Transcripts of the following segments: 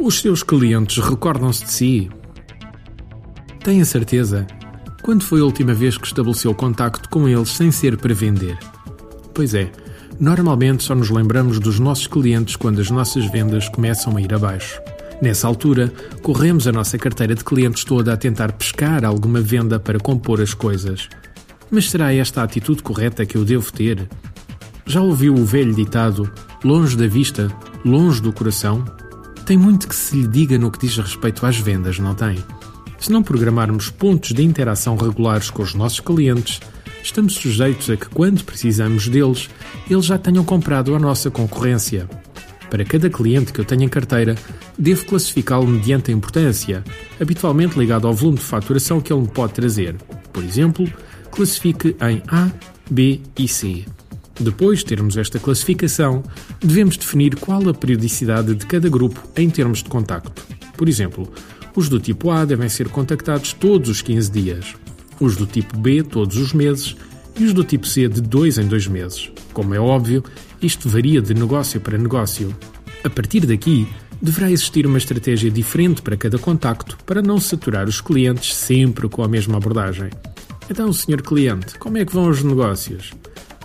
Os seus clientes recordam-se de si? Tenha certeza. Quando foi a última vez que estabeleceu contacto com eles sem ser para vender? Pois é, normalmente só nos lembramos dos nossos clientes quando as nossas vendas começam a ir abaixo. Nessa altura, corremos a nossa carteira de clientes toda a tentar pescar alguma venda para compor as coisas. Mas será esta a atitude correta que eu devo ter? Já ouviu o velho ditado: longe da vista, longe do coração? Tem muito que se lhe diga no que diz respeito às vendas, não tem? Se não programarmos pontos de interação regulares com os nossos clientes, estamos sujeitos a que, quando precisamos deles, eles já tenham comprado a nossa concorrência. Para cada cliente que eu tenho em carteira, devo classificá-lo mediante a importância, habitualmente ligado ao volume de faturação que ele me pode trazer. Por exemplo, classifique em A, B e C. Depois de termos esta classificação, devemos definir qual a periodicidade de cada grupo em termos de contacto. Por exemplo, os do tipo A devem ser contactados todos os 15 dias, os do tipo B todos os meses e os do tipo C de 2 em 2 meses. Como é óbvio, isto varia de negócio para negócio. A partir daqui, deverá existir uma estratégia diferente para cada contacto para não saturar os clientes sempre com a mesma abordagem. Então, senhor cliente, como é que vão os negócios?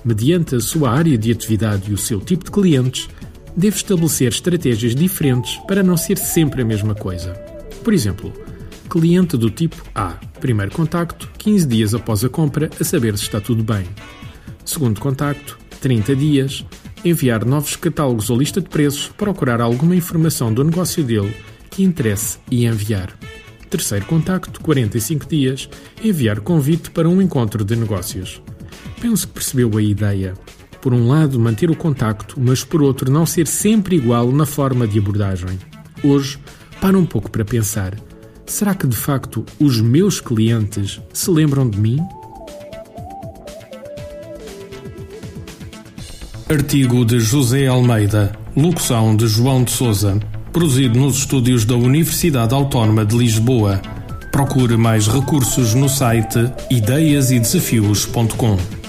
Mediante a sua área de atividade e o seu tipo de clientes, deve estabelecer estratégias diferentes para não ser sempre a mesma coisa. Por exemplo, cliente do tipo A, primeiro contacto, 15 dias após a compra, a saber se está tudo bem. Segundo contacto, 30 dias, enviar novos catálogos ou lista de preços, procurar alguma informação do negócio dele que interesse e enviar. Terceiro contacto, 45 dias, enviar convite para um encontro de negócios. Penso que percebeu a ideia. Por um lado, manter o contacto, mas por outro, não ser sempre igual na forma de abordagem. Hoje, para um pouco para pensar: será que de facto os meus clientes se lembram de mim? Artigo de José Almeida, locução de João de Souza, produzido nos estúdios da Universidade Autónoma de Lisboa. Procure mais recursos no site ideiasedesafios.com.